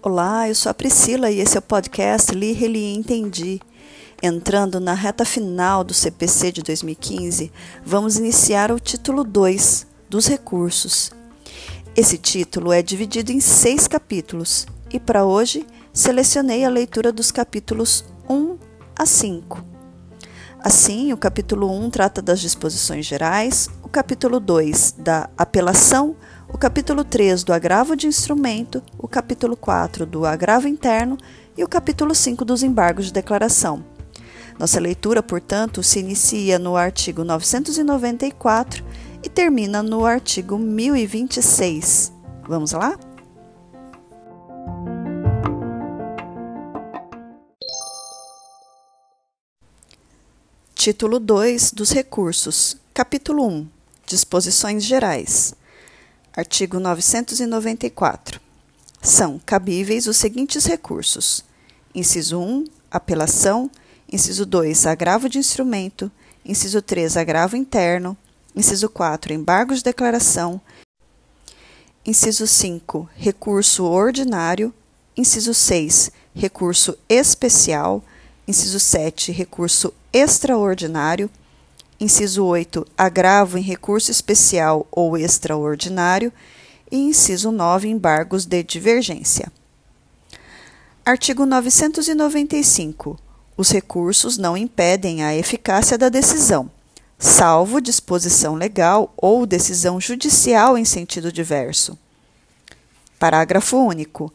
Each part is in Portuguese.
Olá, eu sou a Priscila e esse é o podcast Li, Reli Entendi. Entrando na reta final do CPC de 2015, vamos iniciar o título 2 dos recursos. Esse título é dividido em seis capítulos e para hoje selecionei a leitura dos capítulos 1 a 5. Assim, o capítulo 1 trata das disposições gerais, o capítulo 2 da apelação, o capítulo 3 do agravo de instrumento, o capítulo 4 do agravo interno e o capítulo 5 dos embargos de declaração. Nossa leitura, portanto, se inicia no artigo 994 e termina no artigo 1026. Vamos lá? Título 2 dos recursos. Capítulo 1. Disposições gerais. Artigo 994. São cabíveis os seguintes recursos: inciso 1, apelação, inciso 2, agravo de instrumento, inciso 3, agravo interno, inciso 4, embargo de declaração, inciso 5, recurso ordinário, inciso 6, recurso especial, inciso 7, recurso extraordinário, Inciso 8. Agravo em recurso especial ou extraordinário. E inciso 9. Embargos de divergência. Artigo 995. Os recursos não impedem a eficácia da decisão, salvo disposição legal ou decisão judicial em sentido diverso. Parágrafo único.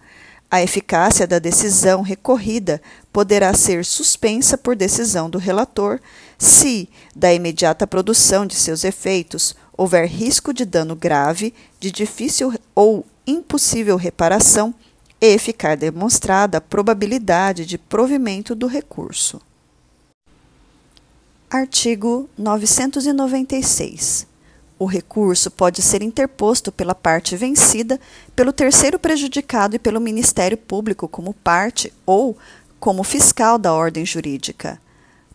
A eficácia da decisão recorrida poderá ser suspensa por decisão do relator se, da imediata produção de seus efeitos, houver risco de dano grave, de difícil ou impossível reparação e ficar demonstrada a probabilidade de provimento do recurso. Artigo 996 o recurso pode ser interposto pela parte vencida, pelo terceiro prejudicado e pelo Ministério Público como parte ou como fiscal da ordem jurídica.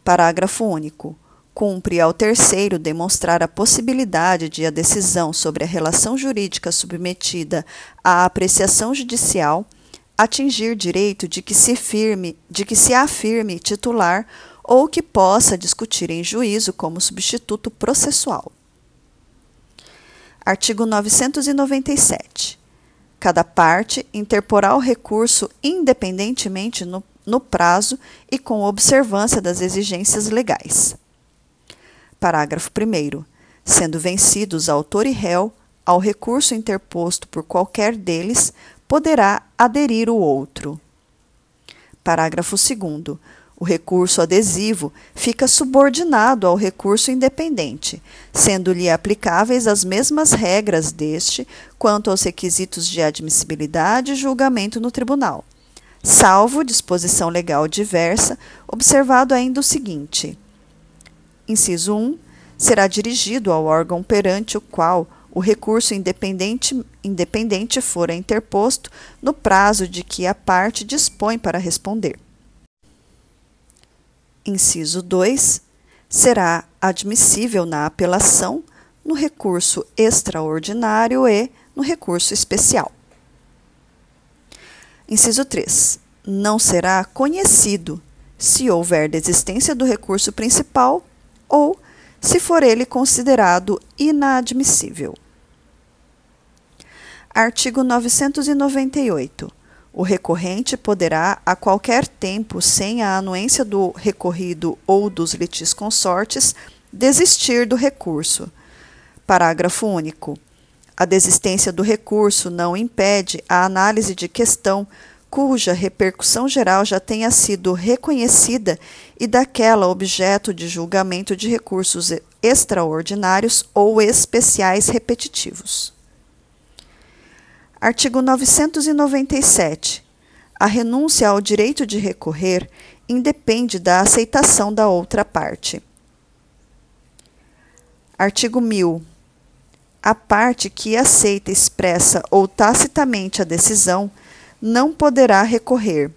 Parágrafo único. Cumpre ao terceiro demonstrar a possibilidade de a decisão sobre a relação jurídica submetida à apreciação judicial atingir direito de que se firme, de que se afirme titular ou que possa discutir em juízo como substituto processual. Artigo 997. Cada parte interporá o recurso independentemente no, no prazo e com observância das exigências legais. Parágrafo 1. Sendo vencidos autor e réu, ao recurso interposto por qualquer deles, poderá aderir o outro. Parágrafo 2. O recurso adesivo fica subordinado ao recurso independente, sendo-lhe aplicáveis as mesmas regras deste quanto aos requisitos de admissibilidade e julgamento no tribunal, salvo disposição legal diversa, observado ainda o seguinte: inciso 1 será dirigido ao órgão perante o qual o recurso independente, independente interposto no prazo de que a parte dispõe para responder. Inciso 2. Será admissível na apelação, no recurso extraordinário e no recurso especial. Inciso 3. Não será conhecido se houver desistência do recurso principal ou se for ele considerado inadmissível. Artigo 998. O recorrente poderá, a qualquer tempo, sem a anuência do recorrido ou dos litisconsortes, desistir do recurso. Parágrafo único. A desistência do recurso não impede a análise de questão cuja repercussão geral já tenha sido reconhecida e daquela objeto de julgamento de recursos extraordinários ou especiais repetitivos. Artigo 997. A renúncia ao direito de recorrer independe da aceitação da outra parte. Artigo 1000. A parte que aceita expressa ou tacitamente a decisão não poderá recorrer.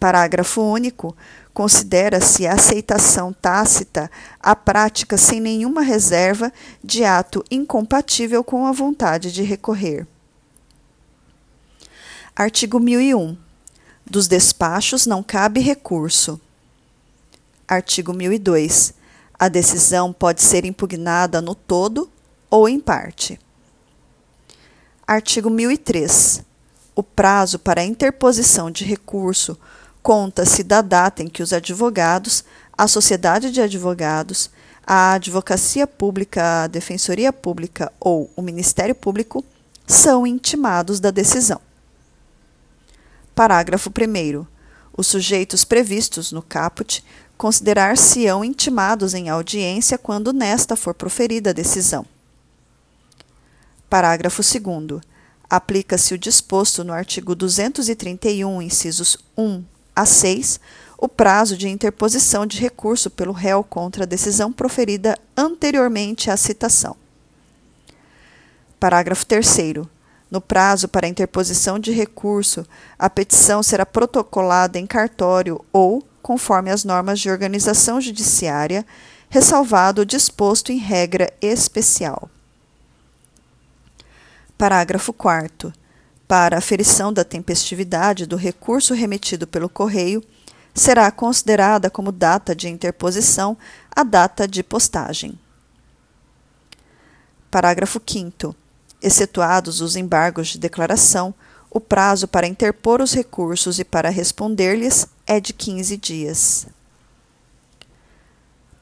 Parágrafo único. considera-se a aceitação tácita a prática sem nenhuma reserva de ato incompatível com a vontade de recorrer. Artigo 1001. Dos despachos não cabe recurso. Artigo 1002. A decisão pode ser impugnada no todo ou em parte. Artigo 1003. O prazo para interposição de recurso conta-se da data em que os advogados, a sociedade de advogados, a advocacia pública, a defensoria pública ou o Ministério Público são intimados da decisão. Parágrafo 1. Os sujeitos previstos no caput considerar-se-ão intimados em audiência quando nesta for proferida a decisão. Parágrafo 2. Aplica-se o disposto no artigo 231, incisos 1 a 6, o prazo de interposição de recurso pelo réu contra a decisão proferida anteriormente à citação. Parágrafo 3. No prazo para interposição de recurso, a petição será protocolada em cartório ou, conforme as normas de organização judiciária, ressalvado o disposto em regra especial. Parágrafo 4 para aferição da tempestividade do recurso remetido pelo correio, será considerada como data de interposição a data de postagem. Parágrafo 5. Excetuados os embargos de declaração, o prazo para interpor os recursos e para responder-lhes é de 15 dias.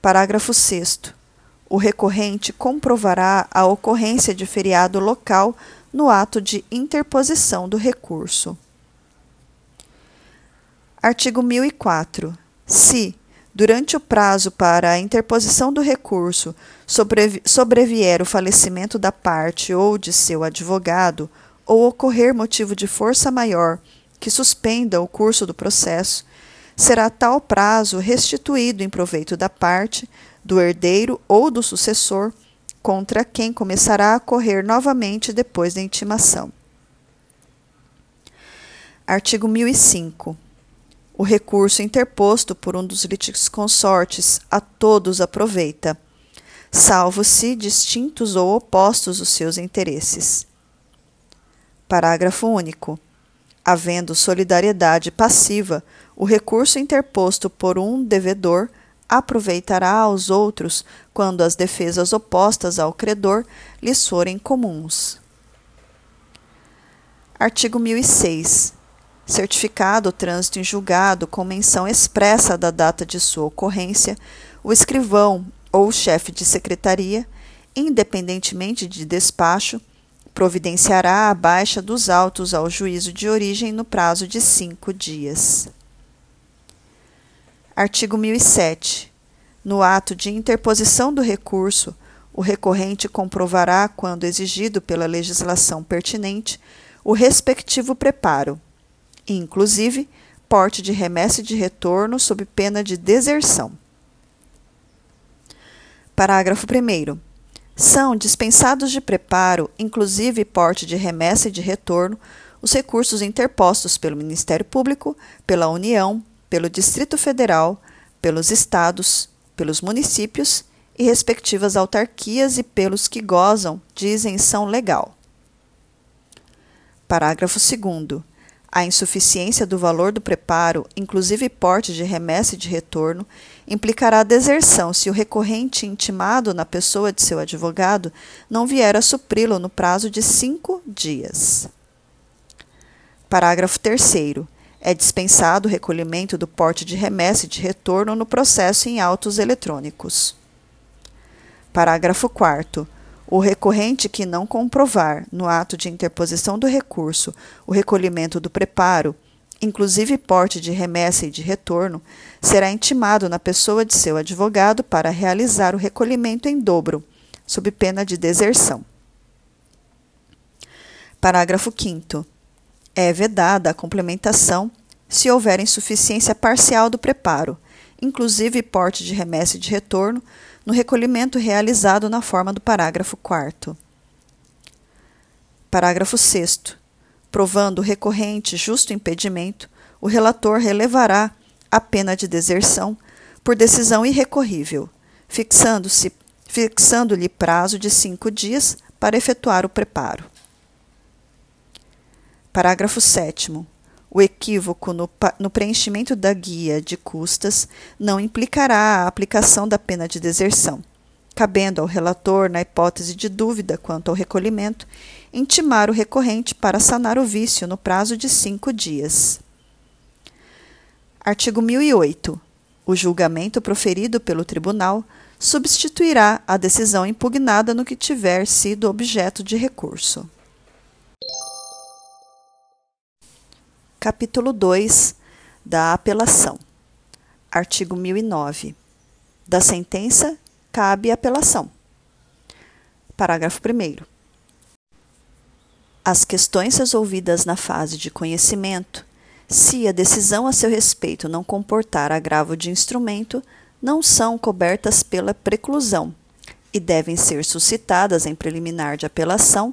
Parágrafo 6. O recorrente comprovará a ocorrência de feriado local no ato de interposição do recurso. Artigo 1004. Se, durante o prazo para a interposição do recurso, sobrevier o falecimento da parte ou de seu advogado, ou ocorrer motivo de força maior que suspenda o curso do processo, será tal prazo restituído em proveito da parte, do herdeiro ou do sucessor contra quem começará a correr novamente depois da intimação. Artigo 1005. O recurso interposto por um dos litisconsortes a todos aproveita, salvo se distintos ou opostos os seus interesses. Parágrafo único. Havendo solidariedade passiva, o recurso interposto por um devedor aproveitará aos outros quando as defesas opostas ao credor lhes forem comuns. Artigo 1006. Certificado o trânsito em julgado com menção expressa da data de sua ocorrência, o escrivão ou chefe de secretaria, independentemente de despacho, providenciará a baixa dos autos ao juízo de origem no prazo de cinco dias. Artigo 1007. No ato de interposição do recurso, o recorrente comprovará, quando exigido pela legislação pertinente, o respectivo preparo, inclusive porte de remessa e de retorno sob pena de deserção. Parágrafo 1. São dispensados de preparo, inclusive porte de remessa e de retorno, os recursos interpostos pelo Ministério Público, pela União, pelo Distrito Federal, pelos estados, pelos municípios e respectivas autarquias e pelos que gozam de isenção legal. Parágrafo 2. A insuficiência do valor do preparo, inclusive porte de remessa e de retorno, implicará deserção se o recorrente intimado na pessoa de seu advogado não vier a supri-lo no prazo de cinco dias. Parágrafo 3 é dispensado o recolhimento do porte de remessa e de retorno no processo em autos eletrônicos. Parágrafo 4. O recorrente que não comprovar, no ato de interposição do recurso, o recolhimento do preparo, inclusive porte de remessa e de retorno, será intimado na pessoa de seu advogado para realizar o recolhimento em dobro, sob pena de deserção. Parágrafo 5 é vedada a complementação se houver insuficiência parcial do preparo, inclusive porte de remessa e de retorno, no recolhimento realizado na forma do parágrafo 4. Parágrafo 6. Provando o recorrente justo impedimento, o relator relevará a pena de deserção por decisão irrecorrível, fixando-se fixando-lhe prazo de cinco dias para efetuar o preparo. Parágrafo 7. O equívoco no, no, preenchimento da guia de custas não implicará a aplicação da pena de deserção, cabendo ao relator, na hipótese de dúvida quanto ao recolhimento, intimar o recorrente para sanar o vício no prazo de cinco dias. Artigo 1008. O julgamento proferido pelo tribunal substituirá a decisão impugnada no que tiver sido objeto de recurso. Capítulo 2 da apelação. Artigo 1009. Da sentença cabe apelação. Parágrafo 1. As questões resolvidas na fase de conhecimento, se a decisão a seu respeito não comportar agravo de instrumento, não são cobertas pela preclusão e devem ser suscitadas em preliminar de apelação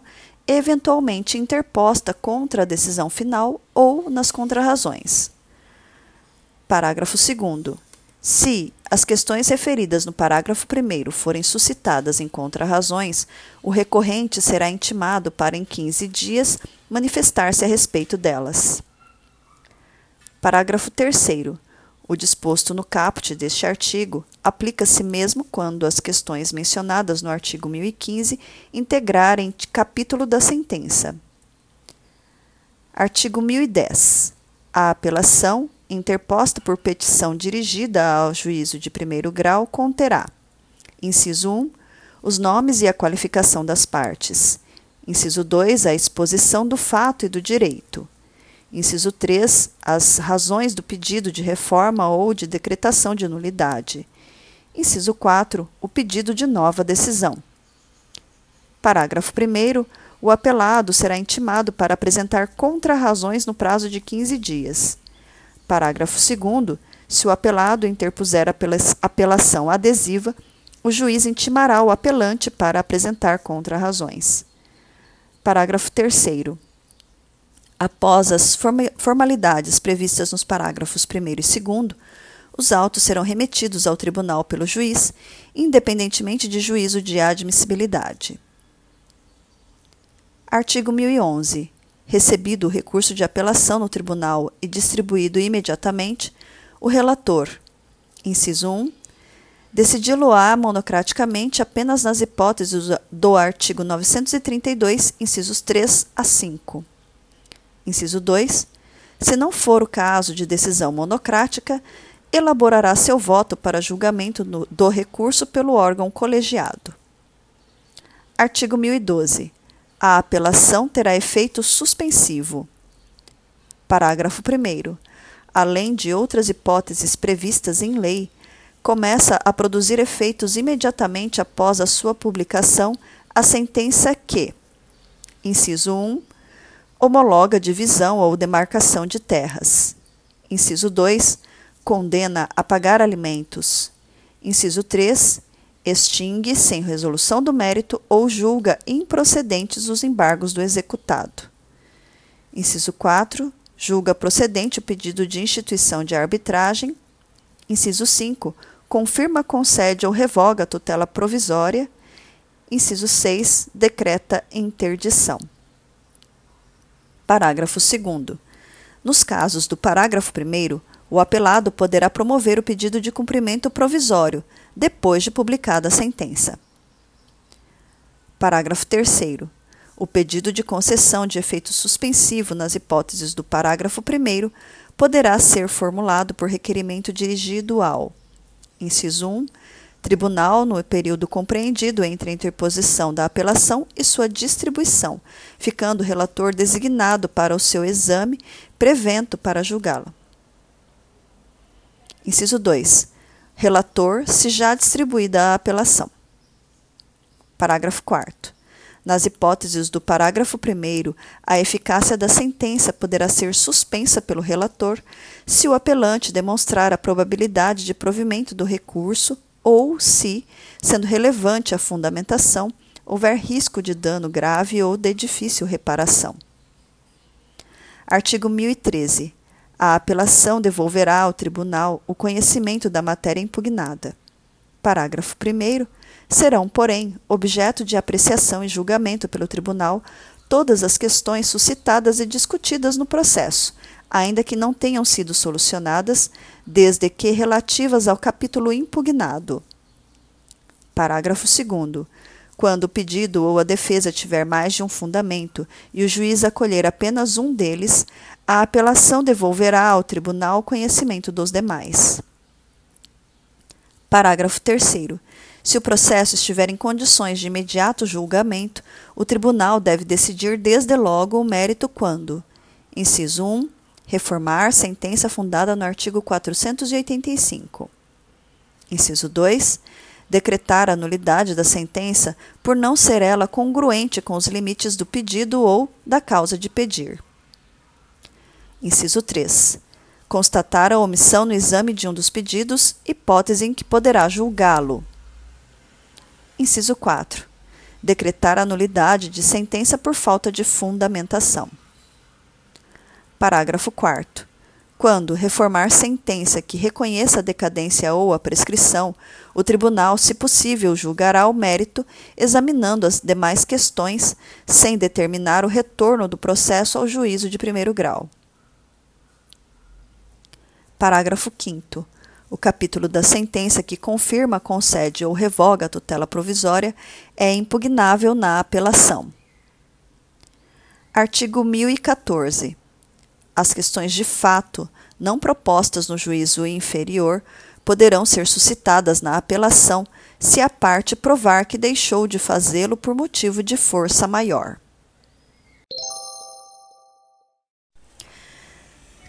eventualmente interposta contra a decisão final ou nas contrarrazões. Parágrafo 2. Se as questões referidas no parágrafo 1 forem suscitadas em contrarrazões, o recorrente será intimado para, em 15 dias, manifestar-se a respeito delas. Parágrafo 3. O disposto no caput deste artigo aplica-se mesmo quando as questões mencionadas no artigo 1015 integrarem capítulo da sentença. Artigo 1010. A apelação, interposta por petição dirigida ao juízo de primeiro grau, conterá: inciso 1, os nomes e a qualificação das partes. Inciso 2, a exposição do fato e do direito. Inciso 3. As razões do pedido de reforma ou de decretação de nulidade. Inciso 4. O pedido de nova decisão. Parágrafo 1. O apelado será intimado para apresentar contrarrazões no prazo de 15 dias. Parágrafo 2. Se o apelado interpuser apelação adesiva, o juiz intimará o apelante para apresentar contrarrazões. Parágrafo 3 Após as formalidades previstas nos parágrafos 1 e 2, os autos serão remetidos ao tribunal pelo juiz, independentemente de juízo de admissibilidade. Artigo 1011. Recebido o recurso de apelação no tribunal e distribuído imediatamente, o relator, inciso 1, decidi-lo-á monocraticamente apenas nas hipóteses do artigo 932, incisos 3 a 5. Inciso 2. Se não for o caso de decisão monocrática, elaborará seu voto para julgamento no, do recurso pelo órgão colegiado. Artigo 1012. A apelação terá efeito suspensivo. Parágrafo 1. Além de outras hipóteses previstas em lei, começa a produzir efeitos imediatamente após a sua publicação a sentença que, inciso 1, homologa divisão ou demarcação de terras. Inciso 2. Condena a pagar alimentos. Inciso 3. Extingue, sem resolução do mérito, ou julga improcedentes os embargos do executado. Inciso 4. Julga procedente o pedido de instituição de arbitragem. Inciso 5. Confirma, concede ou revoga a tutela provisória. Inciso 6. Decreta interdição. Parágrafo 2. Nos casos do parágrafo 1, o apelado poderá promover o pedido de cumprimento provisório, depois de publicada a sentença. Parágrafo 3. O pedido de concessão de efeito suspensivo nas hipóteses do parágrafo 1 poderá ser formulado por requerimento dirigido ao: inciso 1 Tribunal no período compreendido entre a interposição da apelação e sua distribuição, ficando o relator designado para o seu exame, prevento para julgá-la. Inciso 2. Relator, se já distribuída a apelação. Parágrafo 4. Nas hipóteses do parágrafo 1, a eficácia da sentença poderá ser suspensa pelo relator se o apelante demonstrar a probabilidade de provimento do recurso ou se, sendo relevante a fundamentação, houver risco de dano grave ou de difícil reparação. Artigo 1013. A apelação devolverá ao tribunal o conhecimento da matéria impugnada. Parágrafo 1. Serão, porém, objeto de apreciação e julgamento pelo tribunal todas as questões suscitadas e discutidas no processo, ainda que não tenham sido solucionadas, desde que relativas ao capítulo impugnado. Parágrafo 2. Quando o pedido ou a defesa tiver mais de um fundamento e o juiz acolher apenas um deles, a apelação devolverá ao tribunal conhecimento dos demais. Parágrafo 3. Se o processo estiver em condições de imediato julgamento, o tribunal deve decidir desde logo o mérito quando: inciso 1, reformar sentença fundada no artigo 485. Inciso 2, decretar a nulidade da sentença por não ser ela congruente com os limites do pedido ou da causa de pedir. Inciso 3. Constatar a omissão no exame de um dos pedidos, hipótese em que poderá julgá-lo. Inciso 4. Decretar a nulidade de sentença por falta de fundamentação. Parágrafo 4 quando reformar sentença que reconheça a decadência ou a prescrição, o tribunal, se possível, julgará o mérito, examinando as demais questões, sem determinar o retorno do processo ao juízo de primeiro grau. Parágrafo 5. O capítulo da sentença que confirma, concede ou revoga a tutela provisória é impugnável na apelação. Artigo 1014 as questões de fato não propostas no juízo inferior poderão ser suscitadas na apelação se a parte provar que deixou de fazê-lo por motivo de força maior.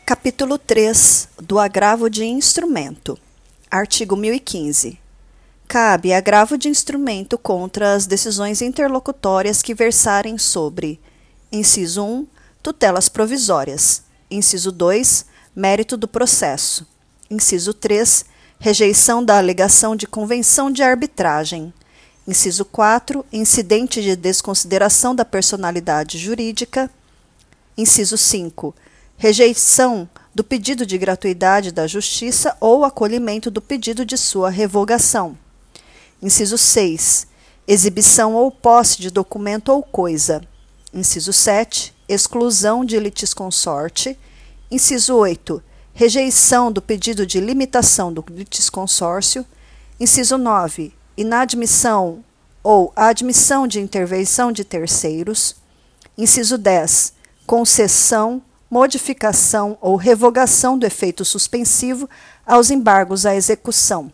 Capítulo 3 do agravo de instrumento. Artigo 1015. Cabe agravo de instrumento contra as decisões interlocutórias que versarem sobre: inciso 1, tutelas provisórias, Inciso 2. Mérito do processo. Inciso 3. Rejeição da alegação de convenção de arbitragem. Inciso 4. Incidente de desconsideração da personalidade jurídica. Inciso 5. Rejeição do pedido de gratuidade da Justiça ou acolhimento do pedido de sua revogação. Inciso 6. Exibição ou posse de documento ou coisa. Inciso 7 exclusão de litisconsorte. Inciso 8, rejeição do pedido de limitação do litisconsórcio. Inciso 9, inadmissão ou admissão de intervenção de terceiros. Inciso 10, concessão, modificação ou revogação do efeito suspensivo aos embargos à execução.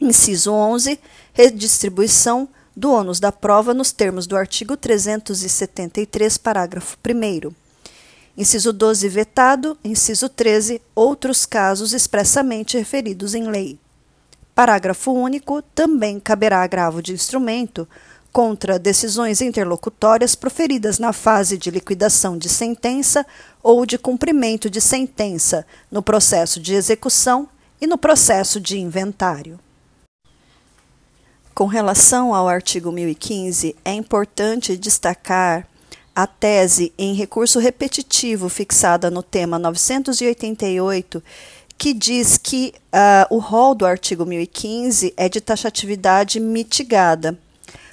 Inciso 11, redistribuição do ônus da prova nos termos do artigo 373, parágrafo 1. Inciso 12, vetado. Inciso 13, outros casos expressamente referidos em lei. Parágrafo único. Também caberá agravo de instrumento contra decisões interlocutórias proferidas na fase de liquidação de sentença ou de cumprimento de sentença, no processo de execução e no processo de inventário. Com relação ao artigo 1015, é importante destacar a tese em recurso repetitivo fixada no tema 988, que diz que uh, o rol do artigo 1015 é de taxatividade mitigada,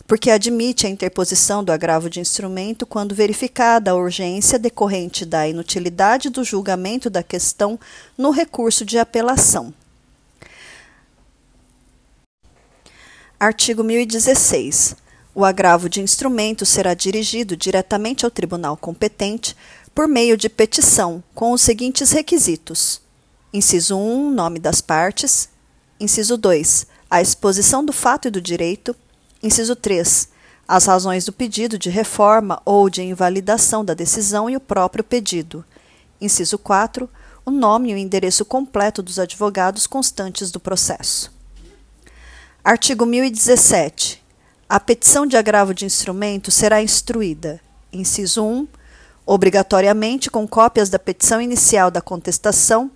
porque admite a interposição do agravo de instrumento quando verificada a urgência decorrente da inutilidade do julgamento da questão no recurso de apelação. Artigo 1016. O agravo de instrumento será dirigido diretamente ao tribunal competente por meio de petição, com os seguintes requisitos: inciso 1, nome das partes, inciso 2, a exposição do fato e do direito, inciso 3, as razões do pedido de reforma ou de invalidação da decisão e o próprio pedido, inciso 4, o nome e o endereço completo dos advogados constantes do processo. Artigo 1017. A petição de agravo de instrumento será instruída, inciso 1, obrigatoriamente com cópias da petição inicial da contestação,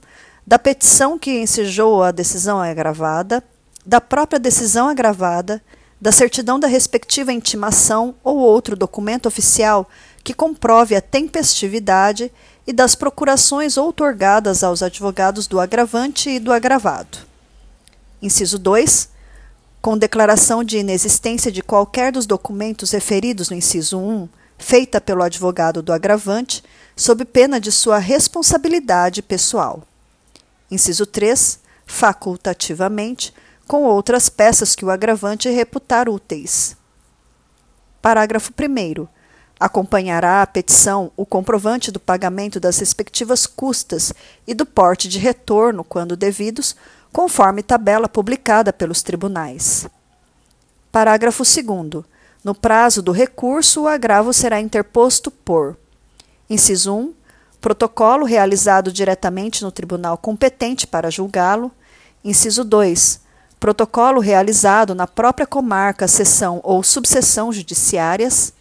da petição que ensejou a decisão agravada, da própria decisão agravada, da certidão da respectiva intimação ou outro documento oficial que comprove a tempestividade e das procurações outorgadas aos advogados do agravante e do agravado. Inciso 2. Com declaração de inexistência de qualquer dos documentos referidos no inciso 1, feita pelo advogado do agravante, sob pena de sua responsabilidade pessoal. Inciso 3. Facultativamente, com outras peças que o agravante reputar úteis. Parágrafo 1. Acompanhará a petição o comprovante do pagamento das respectivas custas e do porte de retorno, quando devidos, conforme tabela publicada pelos tribunais. Parágrafo 2. No prazo do recurso, o agravo será interposto por: inciso 1. Protocolo realizado diretamente no tribunal competente para julgá-lo. Inciso 2 protocolo realizado na própria comarca, seção ou subseção judiciárias.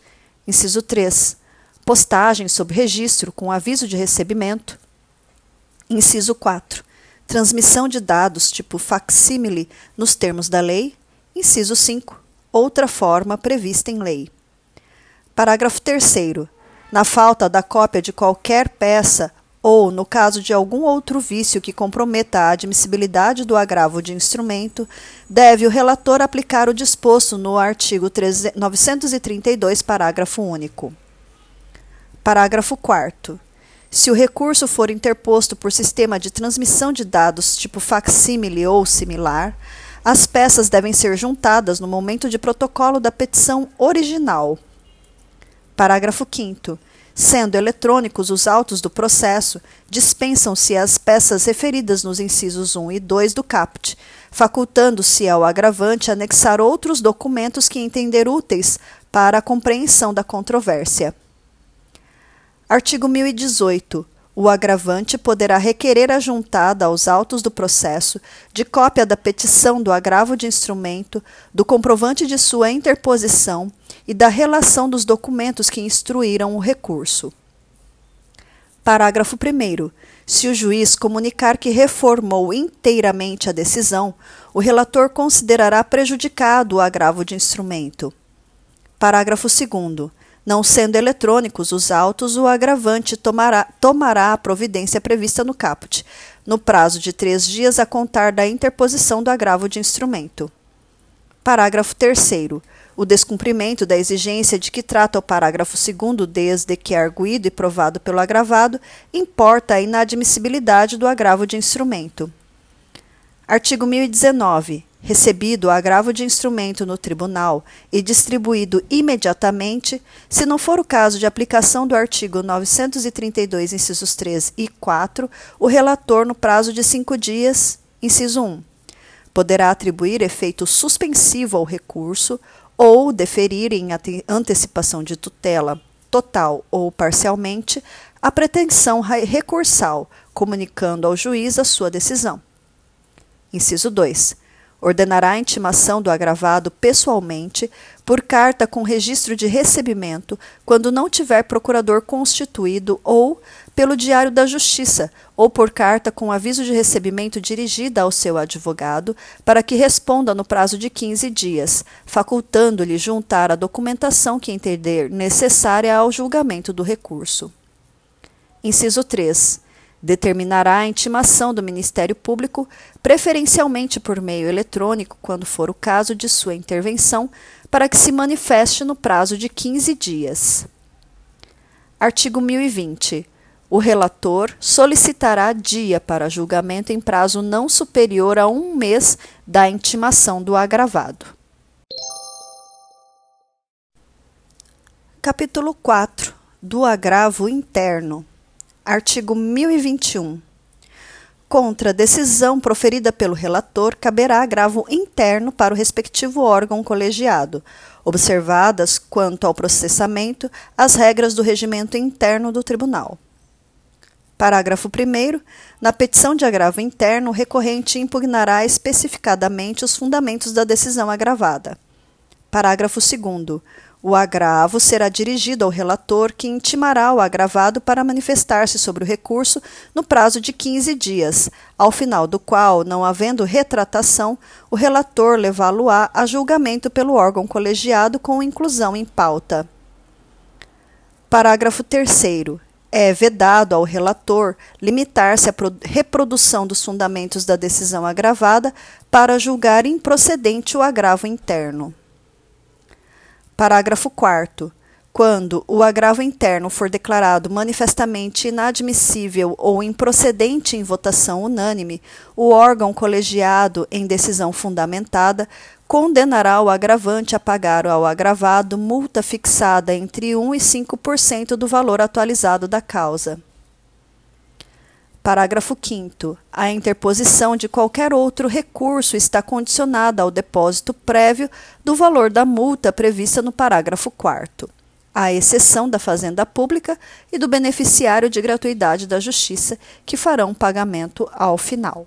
Inciso 3. Postagem sob registro com aviso de recebimento. Inciso 4. Transmissão de dados tipo facsímile nos termos da lei. Inciso 5. Outra forma prevista em lei. Parágrafo 3. Na falta da cópia de qualquer peça ou, no caso de algum outro vício que comprometa a admissibilidade do agravo de instrumento, deve o relator aplicar o disposto no artigo 932, parágrafo único. Parágrafo 4. Se o recurso for interposto por sistema de transmissão de dados tipo facsímile ou similar, as peças devem ser juntadas no momento de protocolo da petição original. Parágrafo 5 Sendo eletrônicos os autos do processo, dispensam-se as peças referidas nos incisos 1 e 2 do CAPT, facultando-se ao agravante anexar outros documentos que entender úteis para a compreensão da controvérsia. Artigo 1018. O agravante poderá requerer a juntada aos autos do processo de cópia da petição do agravo de instrumento, do comprovante de sua interposição e da relação dos documentos que instruíram o recurso. Parágrafo 1. Se o juiz comunicar que reformou inteiramente a decisão, o relator considerará prejudicado o agravo de instrumento. Parágrafo 2. Não sendo eletrônicos os autos, o agravante tomará, tomará a providência prevista no caput, no prazo de três dias a contar da interposição do agravo de instrumento. Parágrafo 3 o descumprimento da exigência de que trata o parágrafo 2 desde que é arguído e provado pelo agravado, importa a inadmissibilidade do agravo de instrumento. Artigo 1019. Recebido o agravo de instrumento no tribunal e distribuído imediatamente, se não for o caso de aplicação do artigo 932, incisos 3 e 4, o relator, no prazo de cinco dias, inciso 1, poderá atribuir efeito suspensivo ao recurso ou deferir em antecipação de tutela total ou parcialmente a pretensão recursal, comunicando ao juiz a sua decisão. Inciso 2. Ordenará a intimação do agravado pessoalmente, por carta com registro de recebimento, quando não tiver procurador constituído, ou pelo Diário da Justiça, ou por carta com aviso de recebimento dirigida ao seu advogado, para que responda no prazo de 15 dias, facultando-lhe juntar a documentação que entender necessária ao julgamento do recurso. Inciso 3 determinará a intimação do Ministério Público, preferencialmente por meio eletrônico, quando for o caso de sua intervenção, para que se manifeste no prazo de 15 dias. Artigo 1020. O relator solicitará dia para julgamento em prazo não superior a um mês da intimação do agravado. Capítulo 4 do agravo interno. Artigo 1021. Contra decisão proferida pelo relator, caberá agravo interno para o respectivo órgão colegiado, observadas, quanto ao processamento, as regras do regimento interno do tribunal. Parágrafo 1. Na petição de agravo interno, o recorrente impugnará especificadamente os fundamentos da decisão agravada. Parágrafo 2. O agravo será dirigido ao relator, que intimará o agravado para manifestar-se sobre o recurso no prazo de 15 dias, ao final do qual, não havendo retratação, o relator levá-lo-á a julgamento pelo órgão colegiado com inclusão em pauta. Parágrafo 3. é vedado ao relator limitar-se à reprodução dos fundamentos da decisão agravada para julgar improcedente o agravo interno. Parágrafo 4 quando o agravo interno for declarado manifestamente inadmissível ou improcedente em votação unânime, o órgão colegiado, em decisão fundamentada, condenará o agravante a pagar ao agravado multa fixada entre 1 e 5% do valor atualizado da causa. Parágrafo 5. A interposição de qualquer outro recurso está condicionada ao depósito prévio do valor da multa prevista no parágrafo 4 à exceção da Fazenda Pública e do beneficiário de gratuidade da Justiça, que farão pagamento ao final.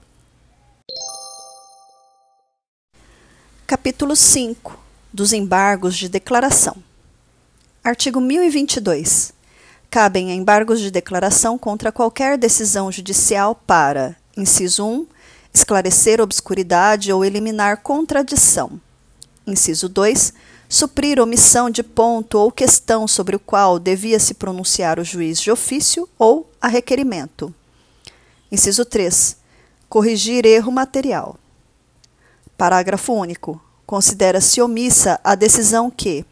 Capítulo 5 dos embargos de declaração. Artigo 1022. Cabem embargos de declaração contra qualquer decisão judicial para: inciso 1, esclarecer obscuridade ou eliminar contradição. Inciso 2, suprir omissão de ponto ou questão sobre o qual devia se pronunciar o juiz de ofício ou a requerimento. Inciso 3. Corrigir erro material. Parágrafo único. Considera-se omissa a decisão que,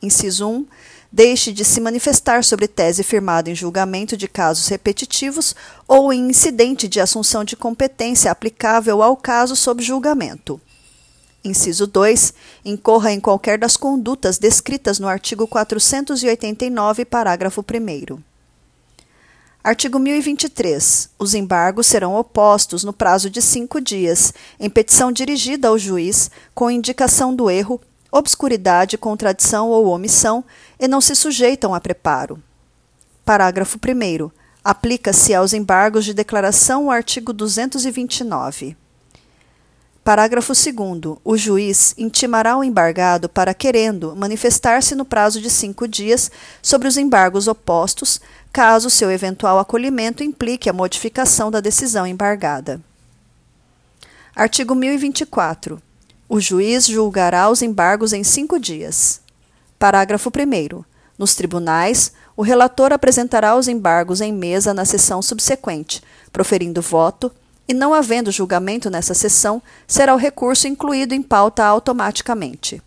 inciso 1, deixe de se manifestar sobre tese firmada em julgamento de casos repetitivos ou em incidente de assunção de competência aplicável ao caso sob julgamento. Inciso 2. Incorra em qualquer das condutas descritas no artigo 489, parágrafo 1. Artigo 1023. Os embargos serão opostos no prazo de cinco dias, em petição dirigida ao juiz, com indicação do erro, obscuridade, contradição ou omissão, e não se sujeitam a preparo. Parágrafo 1. Aplica-se aos embargos de declaração o artigo 229. Parágrafo 2. O juiz intimará o embargado para, querendo, manifestar-se no prazo de cinco dias sobre os embargos opostos, caso seu eventual acolhimento implique a modificação da decisão embargada. Artigo 1024. O juiz julgará os embargos em cinco dias. Parágrafo 1. Nos tribunais, o relator apresentará os embargos em mesa na sessão subsequente, proferindo voto e não havendo julgamento nessa sessão, será o recurso incluído em pauta automaticamente.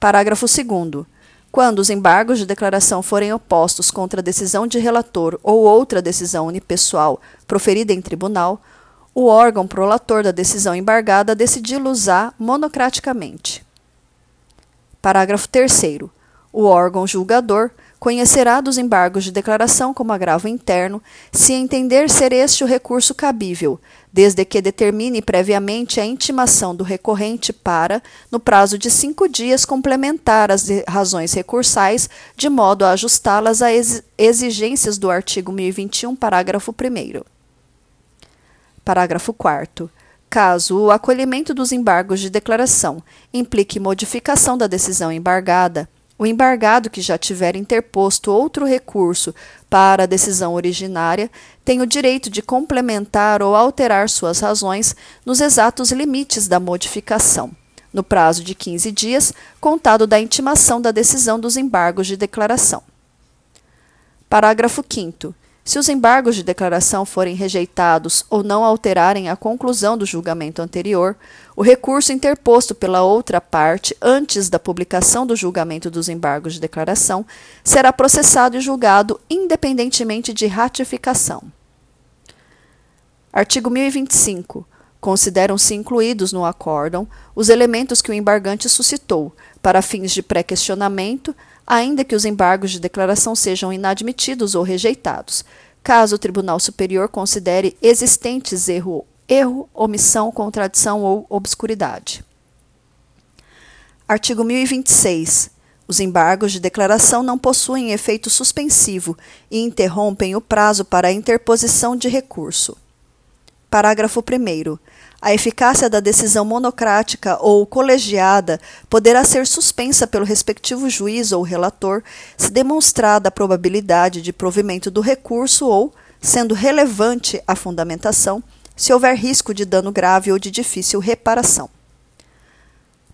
Parágrafo 2. Quando os embargos de declaração forem opostos contra a decisão de relator ou outra decisão unipessoal proferida em tribunal, o órgão prolator da decisão embargada decidi-los-á monocraticamente. Parágrafo 3. O órgão julgador conhecerá dos embargos de declaração como agravo interno, se entender ser este o recurso cabível, desde que determine previamente a intimação do recorrente para, no prazo de cinco dias, complementar as razões recursais, de modo a ajustá-las às exigências do artigo 1021, parágrafo 1. Parágrafo 4. Caso o acolhimento dos embargos de declaração implique modificação da decisão embargada, o embargado que já tiver interposto outro recurso para a decisão originária tem o direito de complementar ou alterar suas razões nos exatos limites da modificação, no prazo de 15 dias, contado da intimação da decisão dos embargos de declaração. Parágrafo 5. Se os embargos de declaração forem rejeitados ou não alterarem a conclusão do julgamento anterior, o recurso interposto pela outra parte antes da publicação do julgamento dos embargos de declaração será processado e julgado independentemente de ratificação. Artigo 1025. Consideram-se incluídos no acórdão os elementos que o embargante suscitou, para fins de pré-questionamento, ainda que os embargos de declaração sejam inadmitidos ou rejeitados, caso o Tribunal Superior considere existentes erro, erro, omissão, contradição ou obscuridade. Artigo 1026. Os embargos de declaração não possuem efeito suspensivo e interrompem o prazo para a interposição de recurso. Parágrafo 1. A eficácia da decisão monocrática ou colegiada poderá ser suspensa pelo respectivo juiz ou relator, se demonstrada a probabilidade de provimento do recurso ou, sendo relevante a fundamentação, se houver risco de dano grave ou de difícil reparação.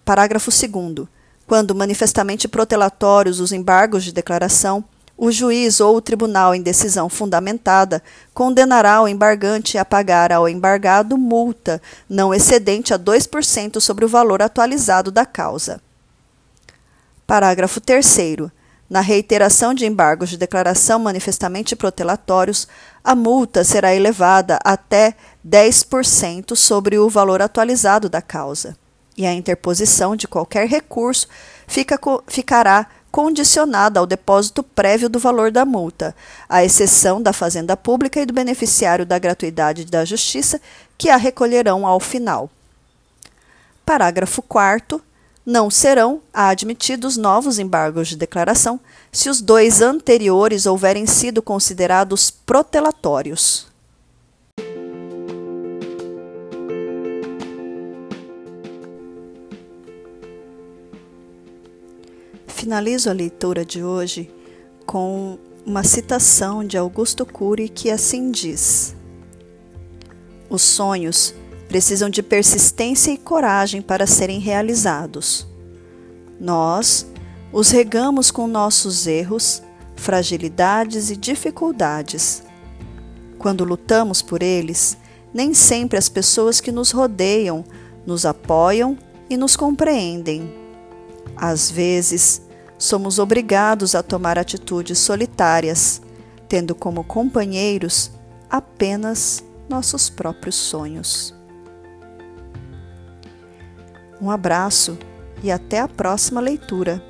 Parágrafo 2. Quando manifestamente protelatórios os embargos de declaração, o juiz ou o tribunal, em decisão fundamentada, condenará o embargante a pagar ao embargado multa não excedente a 2% sobre o valor atualizado da causa. Parágrafo 3. Na reiteração de embargos de declaração manifestamente protelatórios, a multa será elevada até 10% sobre o valor atualizado da causa, e a interposição de qualquer recurso fica, ficará condicionada ao depósito prévio do valor da multa, à exceção da Fazenda Pública e do beneficiário da gratuidade da Justiça, que a recolherão ao final. Parágrafo 4 não serão admitidos novos embargos de declaração se os dois anteriores houverem sido considerados protelatórios. Finalizo a leitura de hoje com uma citação de Augusto Cury que assim diz: Os sonhos precisam de persistência e coragem para serem realizados. Nós os regamos com nossos erros, fragilidades e dificuldades. Quando lutamos por eles, nem sempre as pessoas que nos rodeiam nos apoiam e nos compreendem. Às vezes, somos obrigados a tomar atitudes solitárias, tendo como companheiros apenas nossos próprios sonhos. Um abraço e até a próxima leitura.